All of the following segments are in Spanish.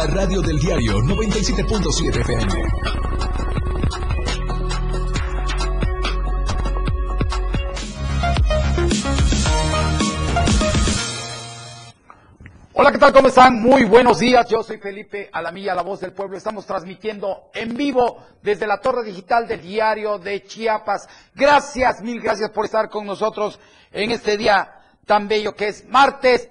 La radio del diario 97.7 FM. Hola, ¿qué tal? ¿Cómo están? Muy buenos días. Yo soy Felipe Alamilla, la voz del pueblo. Estamos transmitiendo en vivo desde la torre digital del diario de Chiapas. Gracias, mil gracias por estar con nosotros en este día tan bello que es martes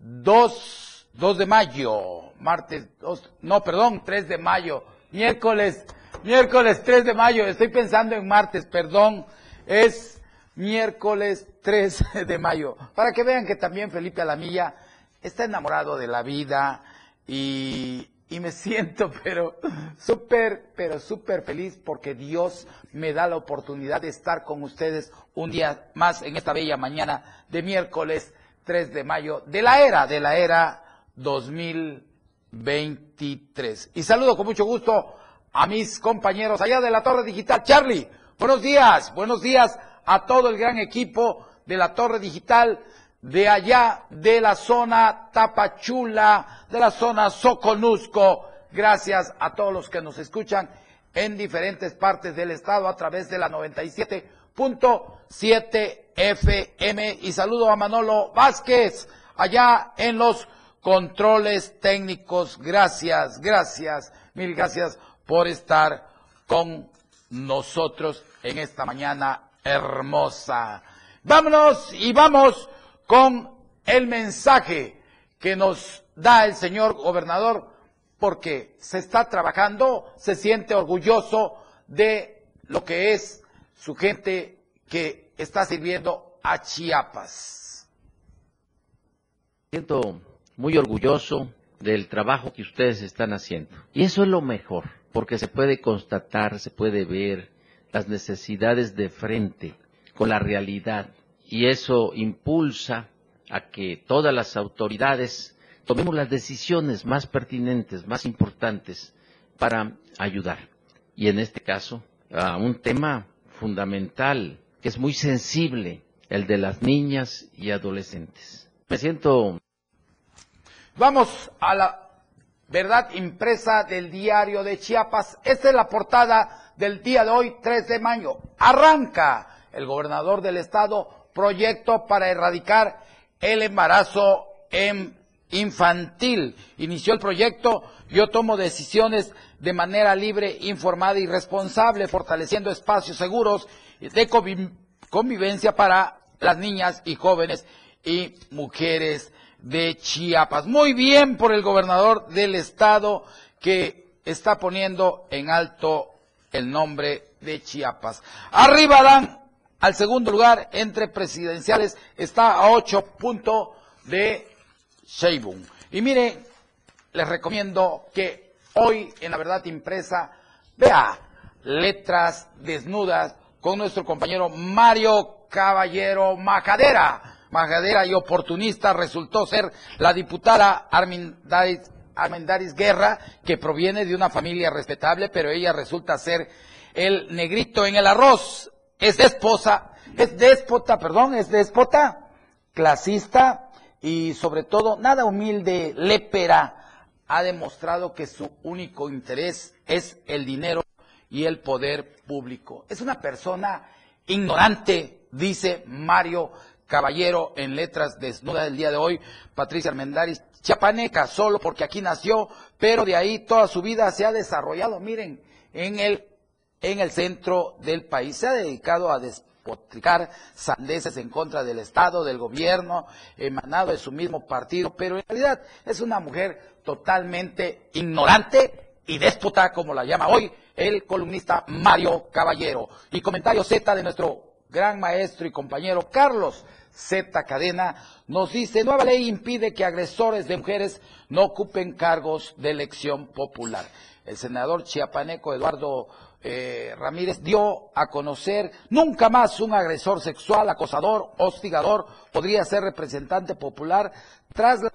2, 2 de mayo. Martes 2, no, perdón, 3 de mayo. Miércoles, miércoles 3 de mayo. Estoy pensando en martes, perdón. Es miércoles 3 de mayo. Para que vean que también Felipe Alamilla está enamorado de la vida y, me siento, pero súper, pero súper feliz porque Dios me da la oportunidad de estar con ustedes un día más en esta bella mañana de miércoles 3 de mayo de la era, de la era 2023. Y saludo con mucho gusto a mis compañeros allá de la Torre Digital. Charlie, buenos días, buenos días a todo el gran equipo de la Torre Digital de allá de la zona Tapachula, de la zona Soconusco. Gracias a todos los que nos escuchan en diferentes partes del estado a través de la 97.7 FM. Y saludo a Manolo Vázquez allá en los controles técnicos. Gracias, gracias, mil gracias por estar con nosotros en esta mañana hermosa. Vámonos y vamos con el mensaje que nos da el señor gobernador, porque se está trabajando, se siente orgulloso de lo que es su gente que está sirviendo a Chiapas. Siento muy orgulloso del trabajo que ustedes están haciendo. Y eso es lo mejor, porque se puede constatar, se puede ver las necesidades de frente con la realidad y eso impulsa a que todas las autoridades tomemos las decisiones más pertinentes, más importantes para ayudar. Y en este caso, a un tema fundamental que es muy sensible, el de las niñas y adolescentes. Me siento. Vamos a la verdad impresa del diario de Chiapas. Esta es la portada del día de hoy, 3 de mayo. Arranca el gobernador del estado proyecto para erradicar el embarazo infantil. Inició el proyecto Yo tomo decisiones de manera libre, informada y responsable, fortaleciendo espacios seguros de convivencia para las niñas y jóvenes y mujeres de Chiapas. Muy bien por el gobernador del estado que está poniendo en alto el nombre de Chiapas. Arriba dan al segundo lugar entre presidenciales está a ocho puntos de Sheinbaum. Y mire, les recomiendo que hoy en la verdad impresa vea letras desnudas con nuestro compañero Mario Caballero Majadera. Majadera y oportunista resultó ser la diputada Armendaris Guerra, que proviene de una familia respetable, pero ella resulta ser el negrito en el arroz es esposa, es déspota, perdón, es déspota, clasista y sobre todo nada humilde, lépera. Ha demostrado que su único interés es el dinero y el poder público. Es una persona ignorante, dice Mario Caballero en letras desnudas del día de hoy, Patricia Armendaris, chapaneca, solo porque aquí nació, pero de ahí toda su vida se ha desarrollado, miren, en el en el centro del país. Se ha dedicado a despotricar sandeces en contra del Estado, del gobierno, emanado de su mismo partido, pero en realidad es una mujer totalmente ignorante y déspota, como la llama hoy el columnista Mario Caballero. Y comentario Z de nuestro gran maestro y compañero Carlos Z Cadena nos dice, nueva ley impide que agresores de mujeres no ocupen cargos de elección popular. El senador chiapaneco Eduardo eh, Ramírez dio a conocer nunca más un agresor sexual, acosador, hostigador podría ser representante popular tras la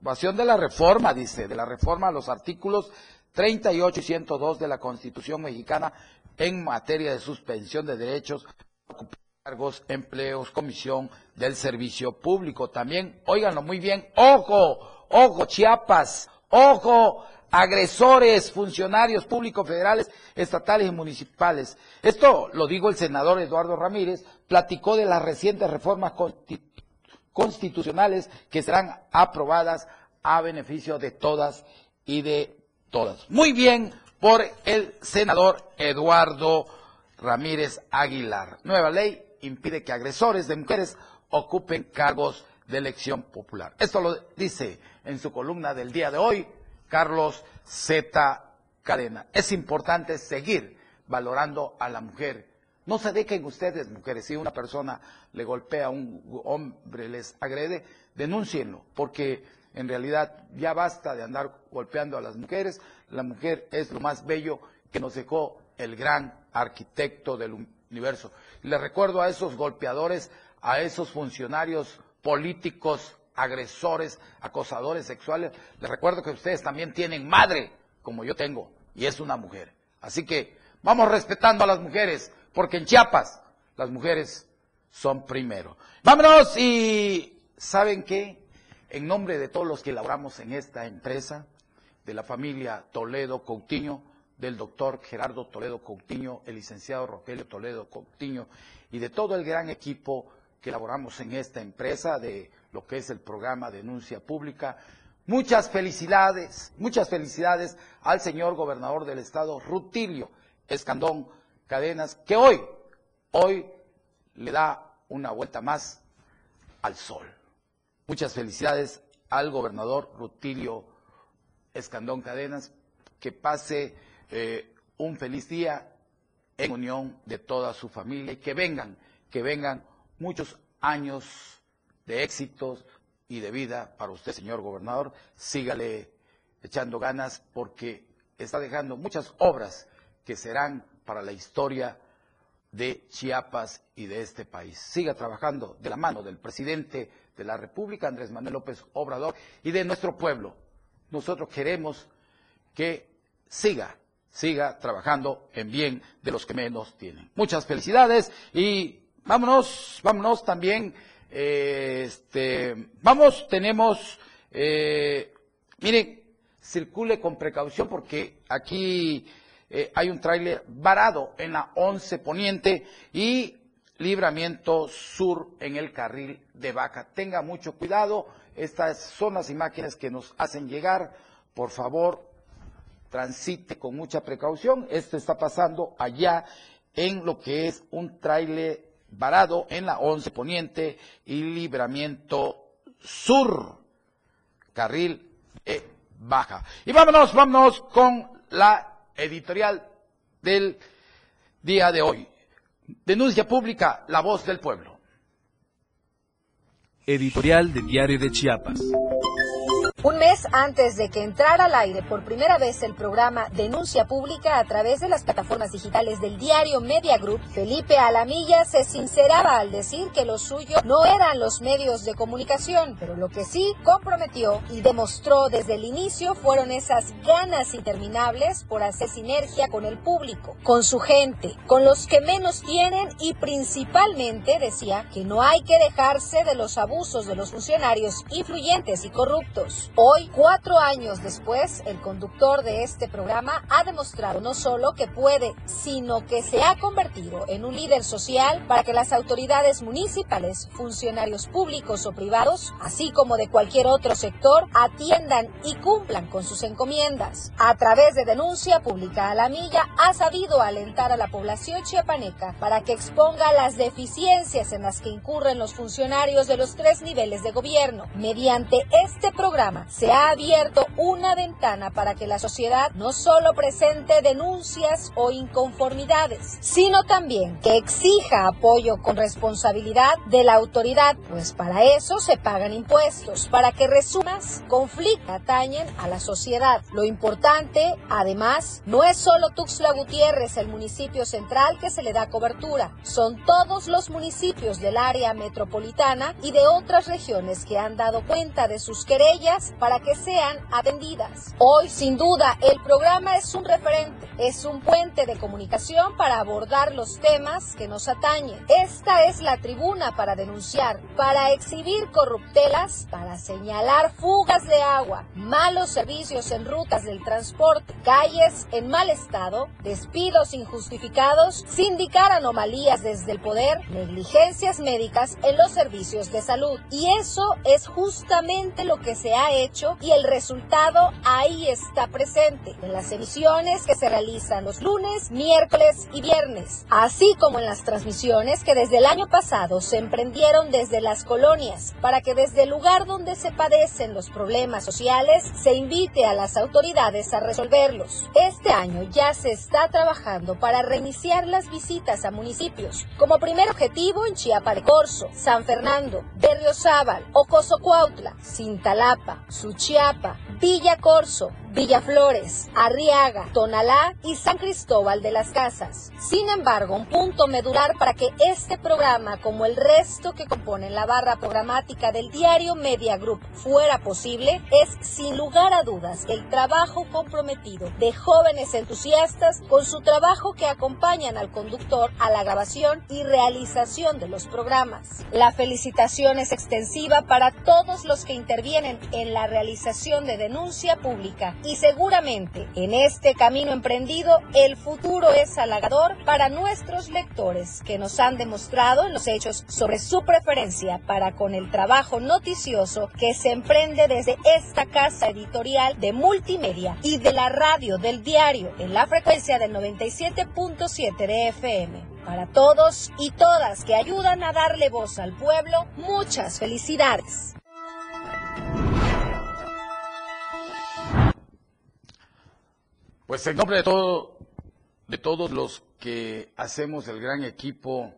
aprobación de la reforma, dice, de la reforma a los artículos 38 y 102 de la Constitución mexicana en materia de suspensión de derechos, cargos, empleos, comisión del servicio público. También, óiganlo muy bien, ojo, ojo, Chiapas, Ojo, agresores, funcionarios públicos federales, estatales y municipales. Esto lo dijo el senador Eduardo Ramírez, platicó de las recientes reformas constitucionales que serán aprobadas a beneficio de todas y de todas. Muy bien por el senador Eduardo Ramírez Aguilar. Nueva ley impide que agresores de mujeres ocupen cargos de elección popular. Esto lo dice en su columna del día de hoy Carlos Z. Cadena. Es importante seguir valorando a la mujer. No se dejen ustedes, mujeres, si una persona le golpea a un hombre, les agrede, denúncienlo, porque en realidad ya basta de andar golpeando a las mujeres. La mujer es lo más bello que nos dejó el gran arquitecto del universo. Y le recuerdo a esos golpeadores, a esos funcionarios políticos, agresores, acosadores sexuales, les recuerdo que ustedes también tienen madre, como yo tengo, y es una mujer. Así que vamos respetando a las mujeres, porque en Chiapas las mujeres son primero. Vámonos y ¿saben qué? En nombre de todos los que laboramos en esta empresa, de la familia Toledo Coutinho, del doctor Gerardo Toledo Coutinho, el licenciado Rogelio Toledo Coutinho y de todo el gran equipo que elaboramos en esta empresa de lo que es el programa Denuncia Pública. Muchas felicidades, muchas felicidades al señor gobernador del estado, Rutilio Escandón Cadenas, que hoy, hoy le da una vuelta más al sol. Muchas felicidades al gobernador Rutilio Escandón Cadenas, que pase eh, un feliz día en unión de toda su familia y que vengan, que vengan muchos años de éxitos y de vida para usted, señor gobernador. Sígale echando ganas porque está dejando muchas obras que serán para la historia de Chiapas y de este país. Siga trabajando de la mano del presidente de la República, Andrés Manuel López Obrador, y de nuestro pueblo. Nosotros queremos que siga, siga trabajando en bien de los que menos tienen. Muchas felicidades y vámonos, vámonos también, eh, este, vamos, tenemos, eh, miren, circule con precaución porque aquí eh, hay un tráiler varado en la 11 Poniente y Libramiento Sur en el carril de Vaca. Tenga mucho cuidado, estas son las imágenes que nos hacen llegar. Por favor, transite con mucha precaución. Esto está pasando allá en lo que es un tráiler varado en la 11 Poniente y Libramiento Sur, carril e baja. Y vámonos, vámonos con la editorial del día de hoy. Denuncia pública, la voz del pueblo. Editorial de Diario de Chiapas. Un mes antes de que entrara al aire por primera vez el programa Denuncia Pública a través de las plataformas digitales del diario Media Group, Felipe Alamilla se sinceraba al decir que lo suyo no eran los medios de comunicación, pero lo que sí comprometió y demostró desde el inicio fueron esas ganas interminables por hacer sinergia con el público, con su gente, con los que menos tienen y principalmente decía que no hay que dejarse de los abusos de los funcionarios influyentes y corruptos. Hoy, cuatro años después, el conductor de este programa ha demostrado no solo que puede, sino que se ha convertido en un líder social para que las autoridades municipales, funcionarios públicos o privados, así como de cualquier otro sector, atiendan y cumplan con sus encomiendas. A través de denuncia pública a la milla, ha sabido alentar a la población chiapaneca para que exponga las deficiencias en las que incurren los funcionarios de los tres niveles de gobierno. Mediante este programa, se ha abierto una ventana para que la sociedad no solo presente denuncias o inconformidades, sino también que exija apoyo con responsabilidad de la autoridad, pues para eso se pagan impuestos, para que resumas, conflictos atañen a la sociedad. Lo importante, además, no es solo Tuxtla Gutiérrez, el municipio central que se le da cobertura, son todos los municipios del área metropolitana y de otras regiones que han dado cuenta de sus querellas para que sean atendidas. Hoy, sin duda, el programa es un referente, es un puente de comunicación para abordar los temas que nos atañen. Esta es la tribuna para denunciar, para exhibir corruptelas, para señalar fugas de agua, malos servicios en rutas del transporte, calles en mal estado, despidos injustificados, sindicar anomalías desde el poder, negligencias médicas en los servicios de salud. Y eso es justamente lo que se ha hecho y el resultado ahí está presente en las emisiones que se realizan los lunes, miércoles y viernes, así como en las transmisiones que desde el año pasado se emprendieron desde las colonias para que desde el lugar donde se padecen los problemas sociales se invite a las autoridades a resolverlos. Este año ya se está trabajando para reiniciar las visitas a municipios, como primer objetivo en Chiapa de Corzo, San Fernando, Berriozábal, Ocoso Cuautla, Cintalapa, Suchiapa, Villa Corso, Villaflores, Arriaga, Tonalá y San Cristóbal de las Casas. Sin embargo, un punto medular para que este programa, como el resto que componen la barra programática del diario Media Group, fuera posible, es sin lugar a dudas el trabajo comprometido de jóvenes entusiastas con su trabajo que acompañan al conductor a la grabación y realización de los programas. La felicitación es extensiva para todos los que intervienen en la realización de denuncia pública y seguramente en este camino emprendido el futuro es halagador para nuestros lectores que nos han demostrado en los hechos sobre su preferencia para con el trabajo noticioso que se emprende desde esta casa editorial de multimedia y de la radio del diario en la frecuencia del 97.7 de FM. Para todos y todas que ayudan a darle voz al pueblo, muchas felicidades. Pues en nombre de todo, de todos los que hacemos el gran equipo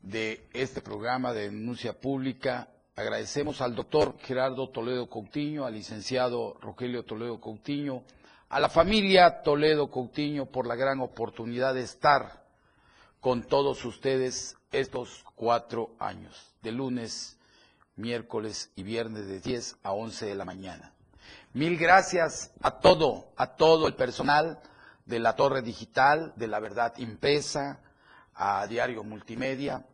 de este programa de denuncia pública, agradecemos al doctor Gerardo Toledo Coutinho, al licenciado Rogelio Toledo Coutinho, a la familia Toledo Coutinho por la gran oportunidad de estar con todos ustedes estos cuatro años, de lunes, miércoles y viernes de 10 a 11 de la mañana. Mil gracias a todo, a todo el personal de la Torre Digital, de la Verdad Impresa, a Diario Multimedia,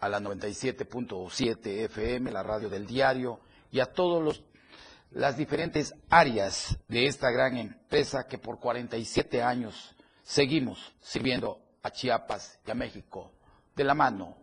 a la 97.7 FM, la radio del diario, y a todas las diferentes áreas de esta gran empresa que por 47 años seguimos sirviendo a Chiapas y a México de la mano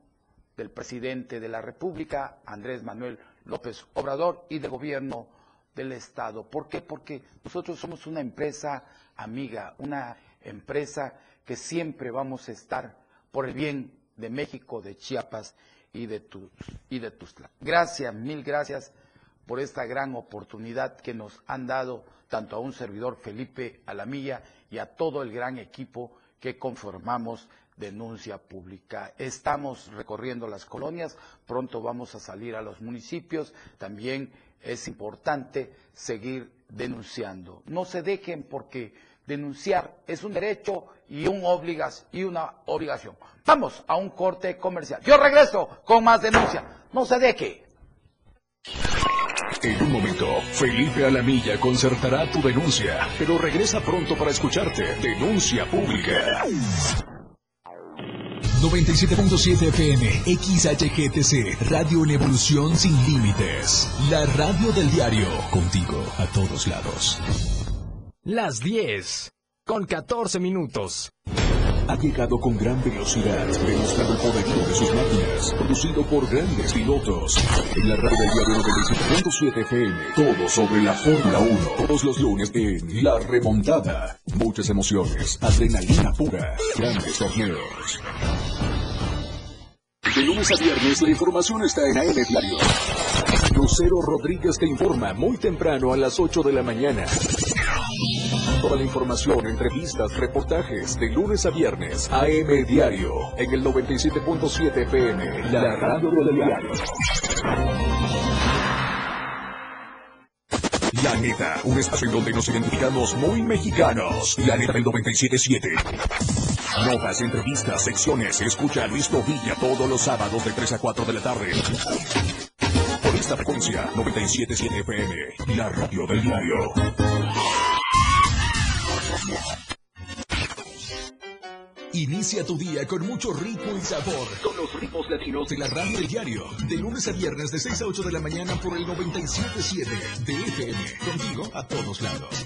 del presidente de la República, Andrés Manuel López Obrador, y del gobierno del Estado. ¿Por qué? Porque nosotros somos una empresa amiga, una empresa que siempre vamos a estar por el bien de México, de Chiapas y de, tus, y de. Gracias, mil gracias por esta gran oportunidad que nos han dado tanto a un servidor Felipe Alamilla y a todo el gran equipo que conformamos denuncia pública. Estamos recorriendo las colonias, pronto vamos a salir a los municipios, también es importante seguir denunciando. No se dejen porque denunciar es un derecho y, un obligas, y una obligación. Vamos a un corte comercial. Yo regreso con más denuncia. No se deje. En un momento, Felipe Alamilla concertará tu denuncia, pero regresa pronto para escucharte. Denuncia pública. 97.7 FM, XHGTC, Radio en Evolución Sin Límites. La radio del diario, contigo a todos lados. Las 10, con 14 minutos. Ha llegado con gran velocidad, demostrando el poderío de sus máquinas, producido por grandes pilotos. En la radio del diario 97.7 FM, todo sobre la Fórmula 1. Todos los lunes en La Remontada. Muchas emociones, adrenalina pura, grandes torneos. De lunes a viernes la información está en AM Diario. Lucero Rodríguez te informa muy temprano a las 8 de la mañana. Toda la información, entrevistas, reportajes de lunes a viernes. AM Diario en el 97.7 PM. La radio del diario. La neta, un espacio en donde nos identificamos muy mexicanos. La neta del 97.7. Notas, entrevistas, secciones. Escucha a Luis Villa todos los sábados de 3 a 4 de la tarde. Por esta frecuencia 977 FM, la radio del diario. Inicia tu día con mucho ritmo y sabor. Con los ritmos latinos de la radio del diario. De lunes a viernes de 6 a 8 de la mañana por el 977 de FM. Contigo a todos lados.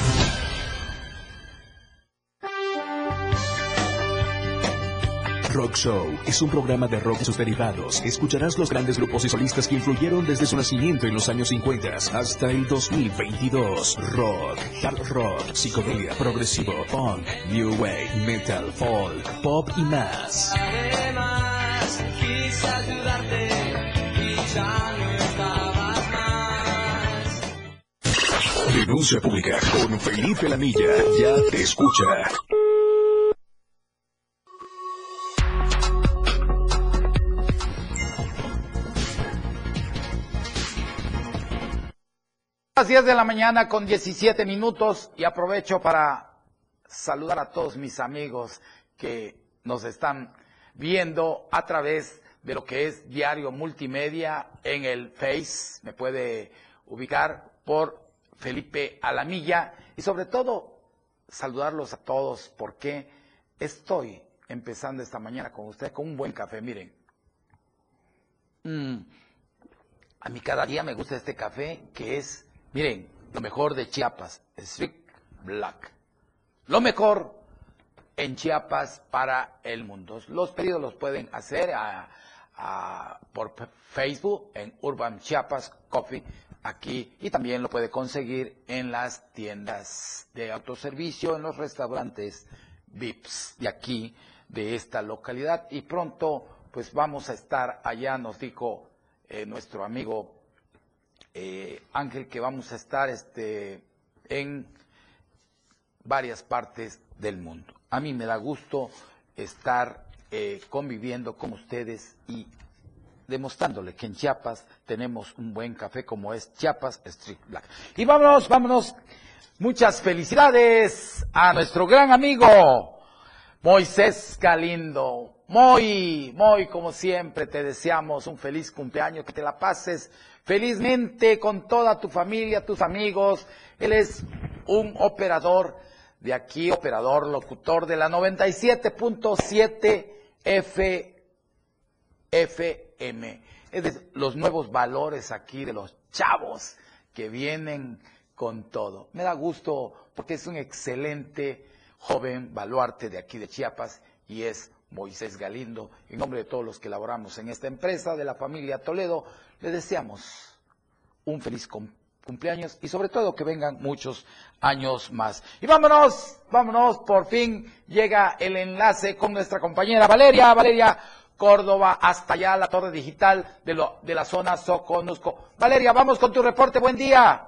Rock Show es un programa de rock y sus derivados. Escucharás los grandes grupos y solistas que influyeron desde su nacimiento en los años 50 hasta el 2022. Rock, hard rock, psicodelia, progresivo, punk, new wave, metal, folk, pop y más. Además, quise ayudarte y ya no estabas más. Denuncia pública con Felipe Lamilla. Ya te escucha. Las 10 de la mañana con 17 minutos y aprovecho para saludar a todos mis amigos que nos están viendo a través de lo que es Diario Multimedia en el Face. Me puede ubicar por Felipe Alamilla y sobre todo saludarlos a todos porque estoy empezando esta mañana con ustedes con un buen café. Miren, Mm, a mí cada día me gusta este café que es Miren, lo mejor de Chiapas, Strict Black. Lo mejor en Chiapas para el mundo. Los pedidos los pueden hacer por Facebook en Urban Chiapas Coffee aquí y también lo puede conseguir en las tiendas de autoservicio, en los restaurantes VIPs de aquí, de esta localidad y pronto pues vamos a estar allá, nos dijo eh, nuestro amigo eh, Ángel, que vamos a estar este, en varias partes del mundo. A mí me da gusto estar eh, conviviendo con ustedes y demostrándole que en Chiapas tenemos un buen café como es Chiapas Street Black. Y vámonos, vámonos. Muchas felicidades a nuestro gran amigo Moisés Galindo. Muy, muy como siempre te deseamos un feliz cumpleaños, que te la pases felizmente con toda tu familia, tus amigos. Él es un operador de aquí, operador, locutor de la 97.7 F FM. Es de los nuevos valores aquí de los chavos que vienen con todo. Me da gusto porque es un excelente joven baluarte de aquí de Chiapas y es Moisés Galindo. En nombre de todos los que laboramos en esta empresa de la familia Toledo, le deseamos un feliz cum- cumpleaños y sobre todo que vengan muchos años más. Y vámonos, vámonos, por fin llega el enlace con nuestra compañera Valeria, Valeria Córdoba, hasta allá la torre digital de, lo, de la zona Soconusco. Valeria, vamos con tu reporte, buen día.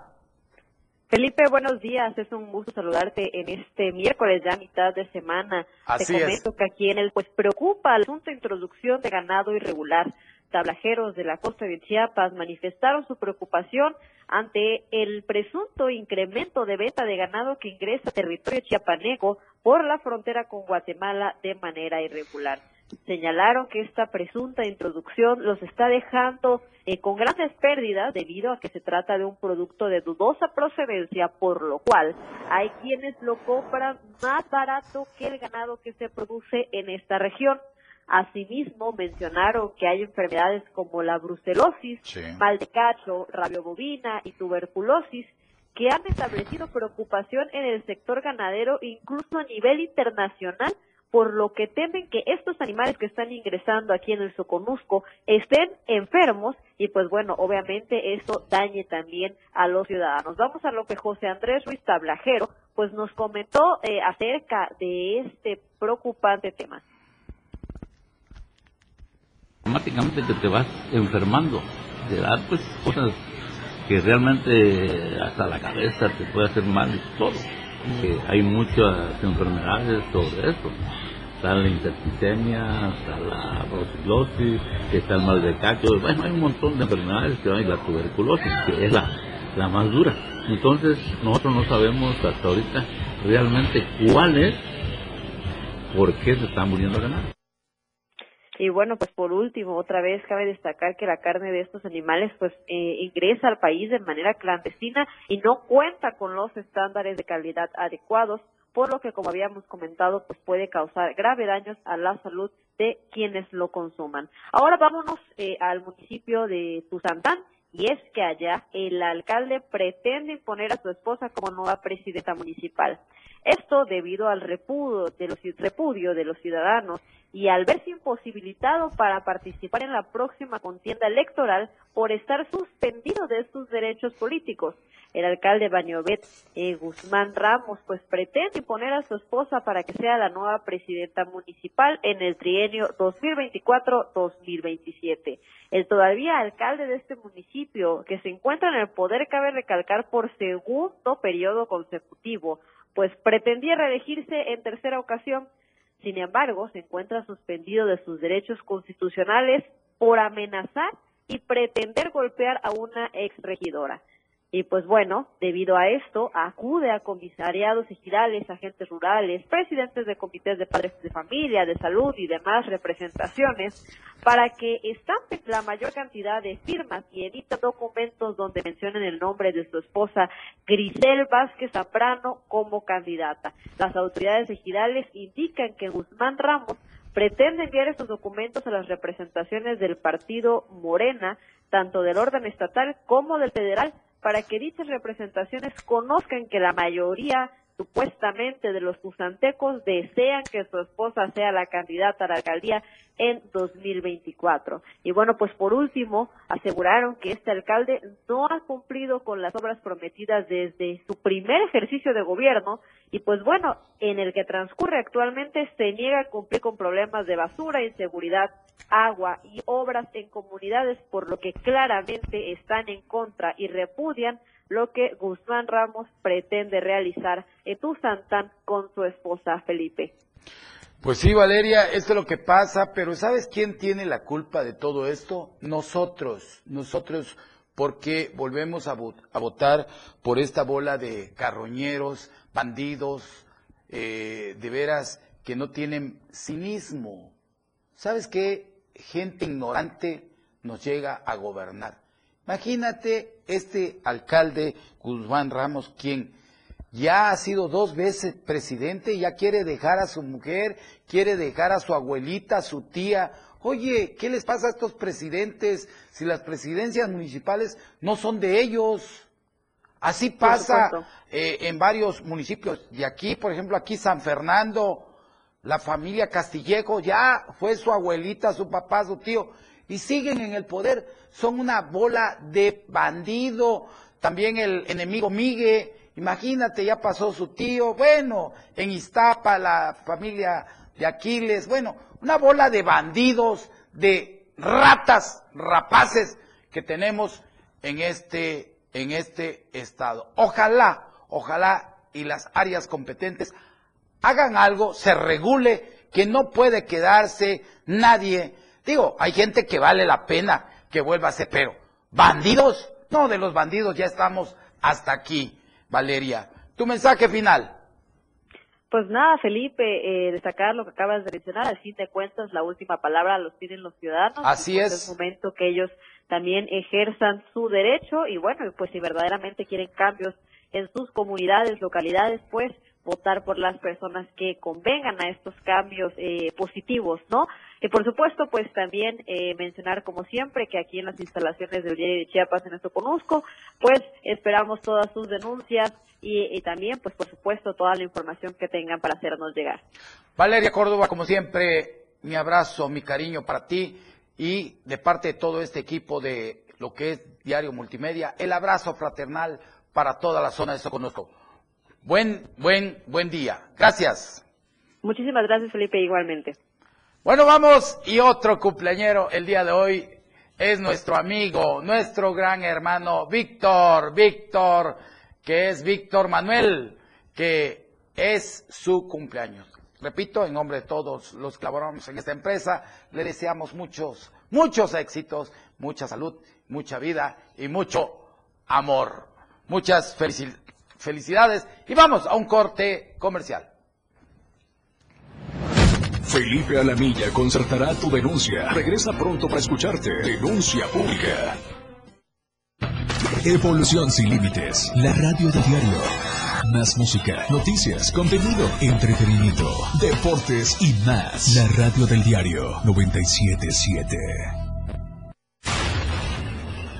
Felipe, buenos días. Es un gusto saludarte en este miércoles, ya mitad de semana. Así Te es. comento que aquí en el pues preocupa el asunto de introducción de ganado irregular. Tablajeros de la costa de Chiapas manifestaron su preocupación ante el presunto incremento de venta de ganado que ingresa a territorio chiapaneco por la frontera con Guatemala de manera irregular. Señalaron que esta presunta introducción los está dejando eh, con grandes pérdidas debido a que se trata de un producto de dudosa procedencia, por lo cual hay quienes lo compran más barato que el ganado que se produce en esta región. Asimismo, mencionaron que hay enfermedades como la brucelosis, Sí. mal de cacho, rabia bovina y tuberculosis que han establecido preocupación en el sector ganadero, incluso a nivel internacional, por lo que temen que estos animales que están ingresando aquí en el Soconusco estén enfermos y pues bueno, obviamente eso dañe también a los ciudadanos. Vamos a lo que José Andrés Ruiz Tablajero pues nos comentó eh, acerca de este preocupante tema. automáticamente te vas enfermando, te da pues cosas que realmente hasta la cabeza te puede hacer mal todo. Que hay muchas enfermedades sobre esto. Está la intertisemia, está la brucelosis, está el mal de cacho, bueno, hay un montón de enfermedades que hay la tuberculosis, que es la, la más dura. Entonces, nosotros no sabemos hasta ahorita realmente cuál es, por qué se está muriendo el ganado. Y bueno, pues por último, otra vez cabe destacar que la carne de estos animales pues eh, ingresa al país de manera clandestina y no cuenta con los estándares de calidad adecuados, por lo que como habíamos comentado pues puede causar grave daños a la salud de quienes lo consuman. Ahora vámonos eh, al municipio de Tuzantán y es que allá el alcalde pretende poner a su esposa como nueva presidenta municipal. Esto debido al repudio de los, repudio de los ciudadanos y al verse imposibilitado para participar en la próxima contienda electoral por estar suspendido de sus derechos políticos. El alcalde Bañovet eh, Guzmán Ramos pues pretende poner a su esposa para que sea la nueva presidenta municipal en el trienio 2024-2027. El todavía alcalde de este municipio, que se encuentra en el poder, cabe recalcar por segundo periodo consecutivo, pues pretendía reelegirse en tercera ocasión sin embargo, se encuentra suspendido de sus derechos constitucionales por amenazar y pretender golpear a una ex regidora. Y pues bueno, debido a esto, acude a comisariados ejidales, agentes rurales, presidentes de comités de padres de familia, de salud y demás representaciones para que estampen la mayor cantidad de firmas y editen documentos donde mencionen el nombre de su esposa Grisel Vázquez Zaprano como candidata. Las autoridades ejidales indican que Guzmán Ramos pretende enviar estos documentos a las representaciones del partido Morena, tanto del orden estatal como del federal, para que dichas representaciones conozcan que la mayoría supuestamente de los tuzantecos desean que su esposa sea la candidata a la alcaldía en 2024. Y bueno, pues por último, aseguraron que este alcalde no ha cumplido con las obras prometidas desde su primer ejercicio de gobierno y pues bueno, en el que transcurre actualmente se niega a cumplir con problemas de basura, inseguridad, agua y obras en comunidades, por lo que claramente están en contra y repudian lo que Guzmán Ramos pretende realizar en Tuzantán con su esposa Felipe. Pues sí, Valeria, esto es lo que pasa, pero ¿sabes quién tiene la culpa de todo esto? Nosotros, nosotros, porque volvemos a, votar por esta bola de carroñeros, bandidos, eh, de veras que no tienen cinismo. ¿Sabes qué? Gente ignorante nos llega a gobernar. Imagínate este alcalde Guzmán Ramos, quien ya ha sido dos veces presidente, ya quiere dejar a su mujer, quiere dejar a su abuelita, a su tía. Oye, ¿qué les pasa a estos presidentes si las presidencias municipales no son de ellos? Así pasa eh, en varios municipios. Y aquí, por ejemplo, aquí San Fernando, la familia Castillejo, ya fue su abuelita, su papá, su tío y siguen en el poder. Son una bola de bandido. También el enemigo Migue, imagínate, ya pasó su tío. Bueno, en Iztapa, la familia de Aquiles. Bueno, una bola de bandidos, de ratas, rapaces que tenemos en este, en este estado. Ojalá, ojalá y las áreas competentes hagan algo, se regule, que no puede quedarse nadie Digo, hay gente que vale la pena que vuelva a ser, pero bandidos, no, de los bandidos ya estamos hasta aquí, Valeria. Tu mensaje final. Pues nada, Felipe, eh, destacar lo que acabas de mencionar, al fin de cuentas la última palabra los tienen los ciudadanos. Así pues, es. Es momento que ellos también ejerzan su derecho y bueno, pues si verdaderamente quieren cambios en sus comunidades, localidades, pues votar por las personas que convengan a estos cambios eh, positivos, ¿no? Y por supuesto, pues también eh, mencionar como siempre que aquí en las instalaciones del diario de Chiapas en conozco, pues esperamos todas sus denuncias y, y también, pues por supuesto, toda la información que tengan para hacernos llegar. Valeria Córdoba, como siempre, mi abrazo, mi cariño para ti y de parte de todo este equipo de lo que es Diario Multimedia, el abrazo fraternal para toda la zona de Soconusco. Buen, buen, buen día. Gracias. Muchísimas gracias, Felipe, igualmente. Bueno, vamos y otro cumpleañero el día de hoy es nuestro amigo, nuestro gran hermano Víctor, Víctor, que es Víctor Manuel, que es su cumpleaños. Repito, en nombre de todos los que laboramos en esta empresa, le deseamos muchos, muchos éxitos, mucha salud, mucha vida y mucho amor. Muchas felici- felicidades y vamos a un corte comercial. Felipe Alamilla concertará tu denuncia. Regresa pronto para escucharte. Denuncia pública. Evolución sin límites. La radio del diario. Más música, noticias, contenido, entretenimiento, deportes y más. La radio del diario 977.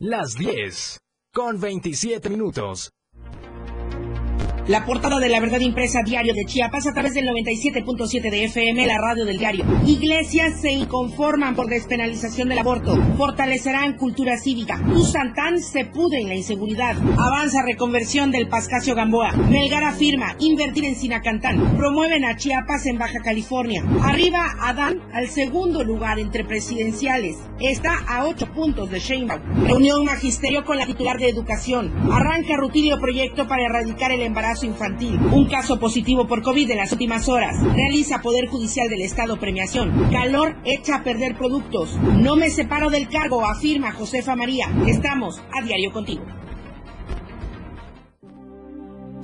Las 10 con 27 minutos. La portada de la verdad impresa diario de Chiapas a través del 97.7 de FM, la radio del diario. Iglesias se inconforman por despenalización del aborto. Fortalecerán cultura cívica. Tuzantán se pudre en la inseguridad. Avanza reconversión del Pascasio Gamboa. Melgar afirma invertir en Sinacantán. Promueven a Chiapas en Baja California. Arriba Adán al segundo lugar entre presidenciales. Está a ocho puntos de Sheinbaum. Reunión magisterio con la titular de educación. Arranca rutilio proyecto para erradicar el embarazo infantil. Un caso positivo por COVID en las últimas horas. Realiza Poder Judicial del Estado premiación. Calor echa a perder productos. No me separo del cargo, afirma Josefa María. Estamos a diario contigo.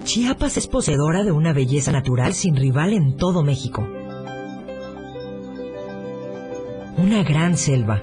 Chiapas es poseedora de una belleza natural sin rival en todo México. Una gran selva,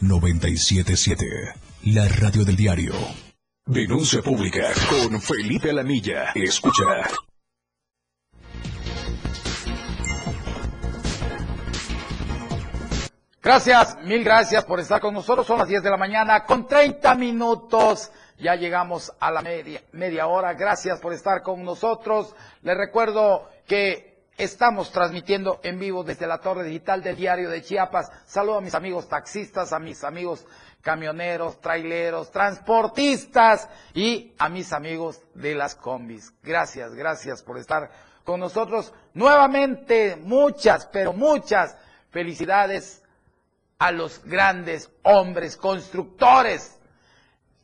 977, la radio del diario. Denuncia pública con Felipe Alamilla. Escucha. Gracias, mil gracias por estar con nosotros. Son las 10 de la mañana con 30 minutos. Ya llegamos a la media, media hora. Gracias por estar con nosotros. Les recuerdo que estamos transmitiendo en vivo desde la torre digital del diario de Chiapas. Saludo a mis amigos taxistas, a mis amigos camioneros, traileros, transportistas y a mis amigos de las combis. Gracias, gracias por estar con nosotros. Nuevamente, muchas, pero muchas felicidades a los grandes hombres constructores.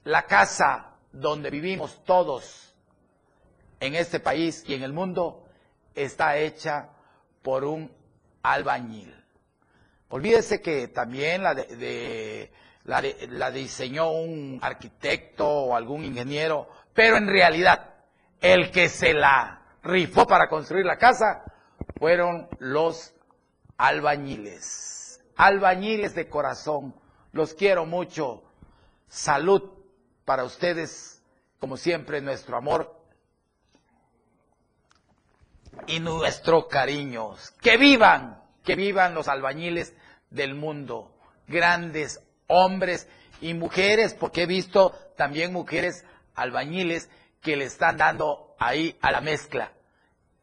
La casa donde vivimos todos en este país y en el mundo está hecha por un albañil. Olvídese que también la la diseñó un arquitecto o algún ingeniero, pero en realidad el que se la rifó para construir la casa fueron los albañiles. Albañiles de corazón, los quiero mucho. Salud para ustedes, como siempre, nuestro amor y nuestro cariño. Que vivan, que vivan los albañiles del mundo, grandes hombres y mujeres, porque he visto también mujeres albañiles que le están dando ahí a la mezcla.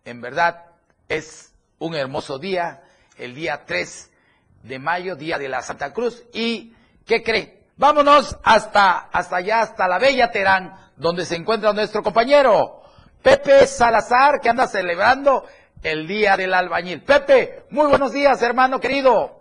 En verdad es un hermoso día, el día 3 de mayo, día de la Santa Cruz. ¿Y qué cree? Vámonos hasta, hasta allá, hasta la bella Terán, donde se encuentra nuestro compañero Pepe Salazar, que anda celebrando el Día del Albañil. Pepe, muy buenos días, hermano querido.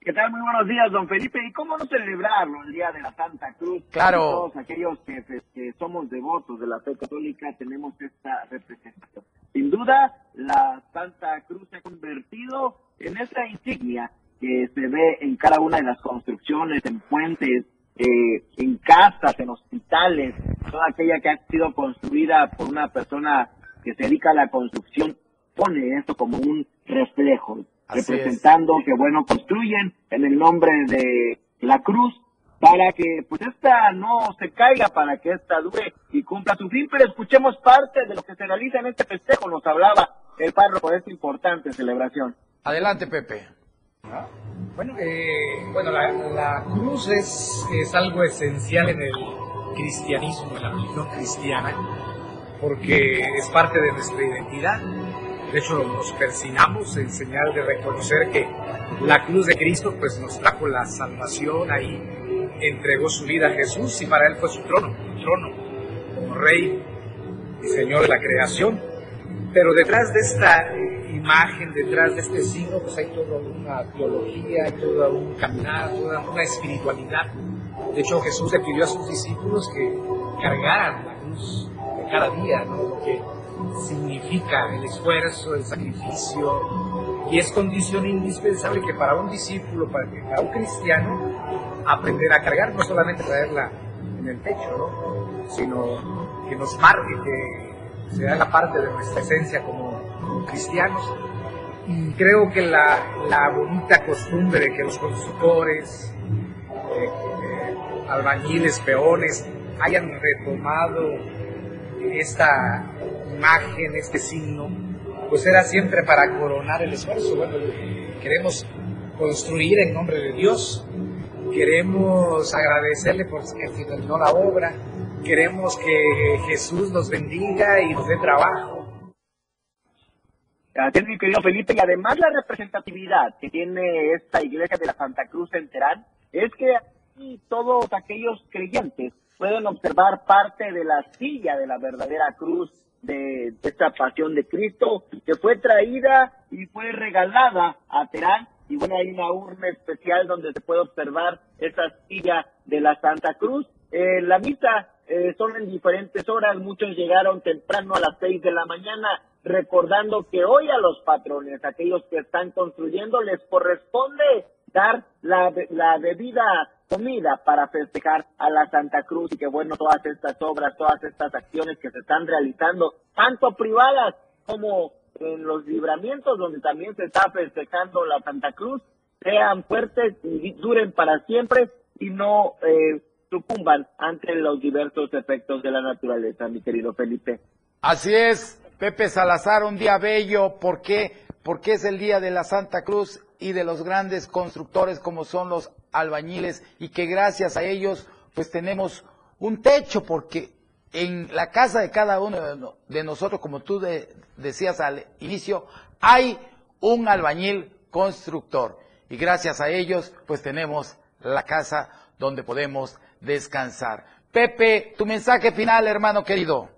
¿Qué tal? Muy buenos días, don Felipe. ¿Y cómo no celebrarlo el Día de la Santa Cruz? Claro. Todos aquellos que, que- que somos devotos de la fe católica tenemos esta representación. Sin duda, la Santa Cruz se ha convertido en esa insignia que se ve en cada una de las construcciones, en puentes, eh, en casas, en hospitales, toda aquella que ha sido construida por una persona que se dedica a la construcción, pone esto como un reflejo Así es. representando que bueno construyen en el nombre de la cruz para que pues esta no se caiga, para que esta dure y cumpla su fin, pero escuchemos parte de lo que se realiza en este festejo, nos hablaba el párroco de esta importante celebración. Adelante, Pepe. Bueno, eh, bueno la, cruz es, es algo esencial en el cristianismo, en la religión cristiana, porque es parte de nuestra identidad. De hecho, nos persinamos en señal de reconocer que la cruz de Cristo pues, nos trajo la salvación, ahí entregó su vida a Jesús y para él fue su trono, trono como rey y señor de la creación. Pero detrás de esta imagen, detrás de este signo, pues hay toda una teología, hay toda un caminar, toda una espiritualidad. De hecho, Jesús le pidió a sus discípulos que cargaran la cruz de cada día, ¿no? Lo que significa el esfuerzo, el sacrificio, y es condición indispensable que para un discípulo, para, para un cristiano, aprender a cargar, no solamente traerla en el pecho, ¿no? sino que nos marque, que sea la parte de nuestra esencia como, cristianos. Y creo que la, la bonita costumbre que los constructores, eh, eh, albañiles, peones, hayan retomado esta imagen, este signo, pues era siempre para coronar el esfuerzo. Bueno, queremos construir en nombre de Dios, queremos agradecerle por que finalizó la obra, queremos que Jesús nos bendiga y nos dé trabajo. Así mi querido Felipe, y además la representatividad que tiene esta iglesia de la Santa Cruz en Terán es que aquí todos aquellos creyentes pueden observar parte de la silla de la verdadera cruz de esta pasión de Cristo que fue traída y fue regalada a Terán. Y bueno, hay una urna especial donde se puede observar esa silla de la Santa Cruz. Eh, la misa eh, son en diferentes horas, muchos llegaron temprano a las seis de la mañana, recordando que hoy a los patrones, aquellos que están construyendo, les corresponde dar la, la debida comida para festejar a la Santa Cruz y que bueno, todas estas obras, todas estas acciones que se están realizando, tanto privadas como en los libramientos donde también se está festejando la Santa Cruz, sean fuertes y duren para siempre y no eh, sucumban ante los diversos efectos de la naturaleza, mi querido Felipe. Así es, Pepe Salazar, un día bello. ¿Por qué? Porque es el día de la Santa Cruz y de los grandes constructores como son los albañiles y que gracias a ellos pues tenemos un techo porque en la casa de cada uno de no- de nosotros, como tú de- decías al inicio, hay un albañil constructor y gracias a ellos pues tenemos la casa donde podemos descansar. Pepe, tu mensaje final, hermano querido.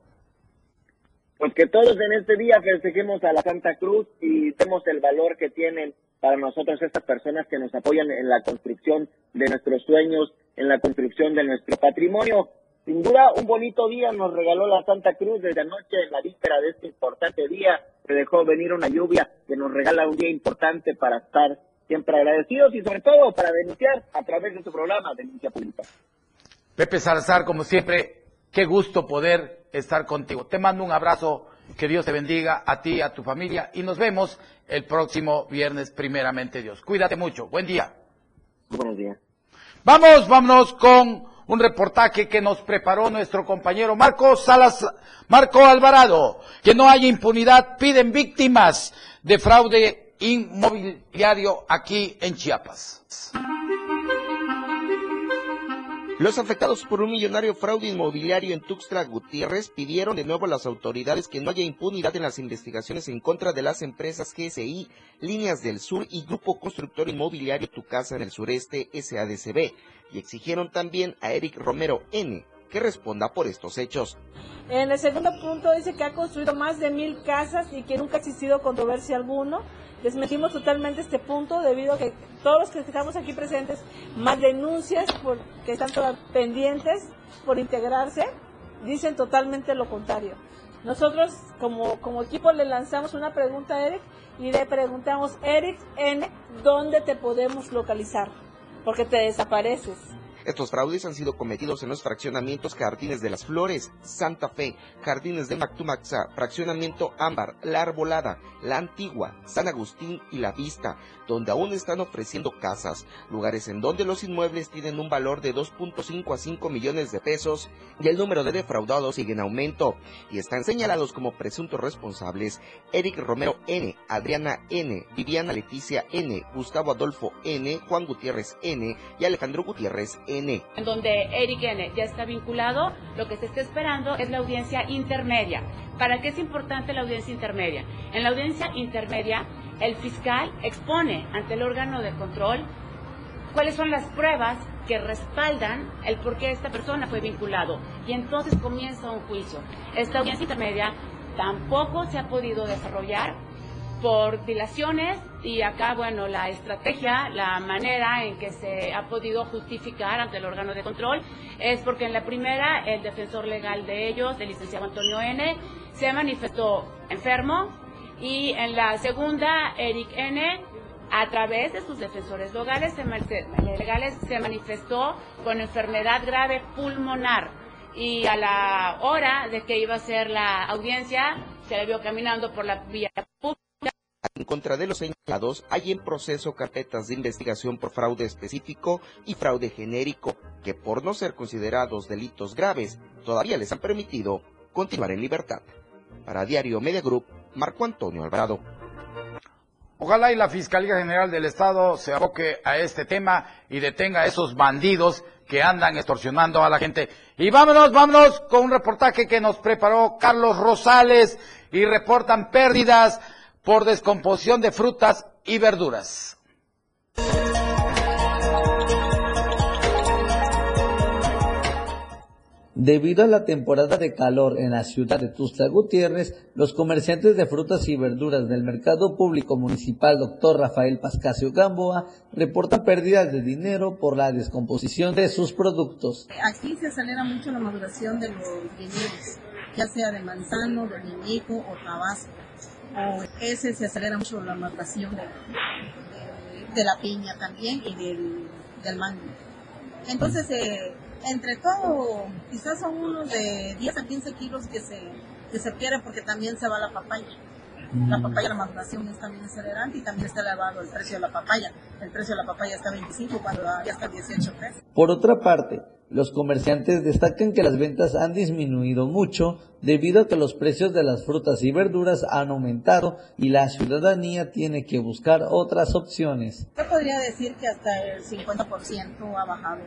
Pues que todos en este día festejemos a la Santa Cruz y demos el valor que tienen para nosotros estas personas que nos apoyan en la construcción de nuestros sueños, en la construcción de nuestro patrimonio. Sin duda, un bonito día nos regaló la Santa Cruz desde anoche, en la víspera de este importante día. Se dejó venir una lluvia que nos regala un día importante para estar siempre agradecidos y sobre todo para denunciar a través de su programa Denuncia Pública. Pepe Salazar, como siempre, qué gusto poder estar contigo. Te mando un abrazo, que Dios te bendiga a ti, a tu familia y nos vemos el próximo viernes, primeramente Dios. Cuídate mucho, buen día. Buenos días. Vamos, vámonos con un reportaje que nos preparó nuestro compañero Marco Salas, Marco Alvarado. Que no haya impunidad, piden víctimas de fraude inmobiliario aquí en Chiapas. Los afectados por un millonario fraude inmobiliario en Tuxtla Gutiérrez pidieron de nuevo a las autoridades que no haya impunidad en las investigaciones en contra de las empresas GSI, Líneas del Sur y Grupo Constructor Inmobiliario Tu Casa en el Sureste SADCB, y exigieron también a Eric Romero N que responda por estos hechos. En el segundo punto dice que ha construido más de mil casas y que nunca ha existido controversia alguno. Desmentimos totalmente este punto debido a que todos los que estamos aquí presentes, más denuncias por, que están todas pendientes por integrarse, dicen totalmente lo contrario. Nosotros como, equipo le lanzamos una pregunta a Eric y le preguntamos, Eric N, ¿dónde te podemos localizar? Porque te desapareces. Estos fraudes han sido cometidos en los fraccionamientos Jardines de las Flores, Santa Fe, Jardines de Mactumaxa, Fraccionamiento Ámbar, La Arbolada, La Antigua, San Agustín y La Vista, donde aún están ofreciendo casas, lugares en donde los inmuebles tienen un valor de 2.5 a 5 millones de pesos y el número de defraudados sigue en aumento y están señalados como presuntos responsables Eric Romero N, Adriana N, Viviana Leticia N, Gustavo Adolfo N, Juan Gutiérrez N y Alejandro Gutiérrez N. En donde Eric N ya está vinculado, lo que se está esperando es la audiencia intermedia. ¿Para qué es importante la audiencia intermedia? En la audiencia intermedia, el fiscal expone ante el órgano de control cuáles son las pruebas que respaldan el por qué esta persona fue vinculado. Y entonces comienza un juicio. Esta audiencia intermedia tampoco se ha podido desarrollar por dilaciones y acá, bueno, la estrategia, la manera en que se ha podido justificar ante el órgano de control es porque en la primera el defensor legal de ellos, el licenciado Antonio N., se manifestó enfermo y en la segunda Eric N., a través de sus defensores legales se, manifestó con enfermedad grave pulmonar y a la hora de que iba a ser la audiencia se le vio caminando por la vía pública en contra de los señalados hay en proceso carpetas de investigación por fraude específico y fraude genérico, que por no ser considerados delitos graves, todavía les han permitido continuar en libertad. Para Diario Media Group, Marco Antonio Alvarado. Ojalá y la Fiscalía General del Estado se aboque a este tema y detenga a esos bandidos que andan extorsionando a la gente. Y vámonos, vámonos con un reportaje que nos preparó Carlos Rosales y reportan pérdidas por descomposición de frutas y verduras. Debido a la temporada de calor en la ciudad de Tuxtla Gutiérrez, los comerciantes de frutas y verduras del Mercado Público Municipal Dr. Rafael Pascasio Gamboa reportan pérdidas de dinero por la descomposición de sus productos. Aquí se acelera mucho la maduración de los viñedos, ya sea de manzano, de o tabasco o ese se acelera mucho la maduración de, la piña también y del, del mango. Entonces, eh, entre todo, quizás son unos de 10 a 15 kilos que se, que se pierden porque también se va la papaya. La papaya, la maduración es también acelerante y también está elevado el precio de la papaya. El precio de la papaya está 25 cuando ya está 18 pesos. Por otra parte, los comerciantes destacan que las ventas han disminuido mucho debido a que los precios de las frutas y verduras han aumentado y la ciudadanía tiene que buscar otras opciones. Yo podría decir que hasta el 50% ha bajado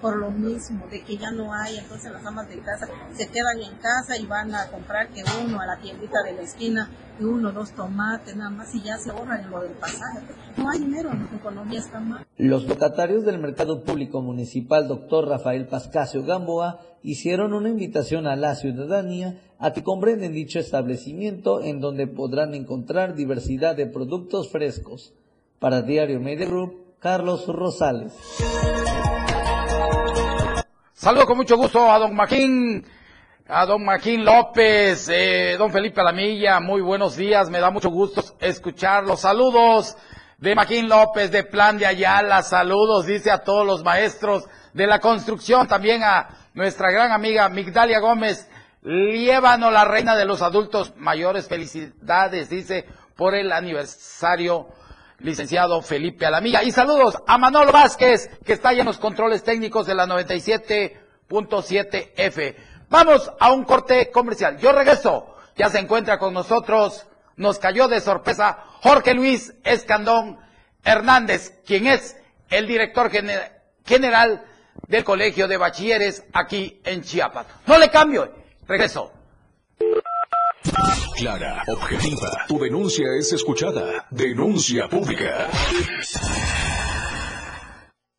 por lo mismo, de que ya no hay, entonces las amas de casa se quedan en casa y van a comprar que uno a la tiendita de la esquina, que uno, dos tomates, nada más, y ya se ahorran lo del pasaje. No hay dinero, la economía está mal. Los locatarios del Mercado Público Municipal, doctor Rafael Pascasio Gamboa, hicieron una invitación a la ciudadanía a que compren en dicho establecimiento en donde podrán encontrar diversidad de productos frescos. Para Diario Media Group, Carlos Rosales. Saludo con mucho gusto a don Maquín, a don Maquín López, eh, don Felipe Alamilla, muy buenos días, me da mucho gusto escucharlos. Saludos, de Maquín López, de Plan de Ayala, saludos, dice a todos los maestros de la construcción, también a nuestra gran amiga Migdalia Gómez, Liébano, la reina de los adultos mayores, felicidades, dice, por el aniversario, licenciado Felipe Alamilla. Y saludos a Manolo Vázquez, que está ya en los controles técnicos de la 97.7 F. Vamos a un corte comercial. Yo regreso. Ya se encuentra con nosotros, nos cayó de sorpresa Jorge Luis Escandón Hernández, quien es el director gener- general del Colegio de Bachilleres aquí en Chiapas. No le cambio, regreso. Clara, objetiva. Tu denuncia es escuchada. Denuncia pública.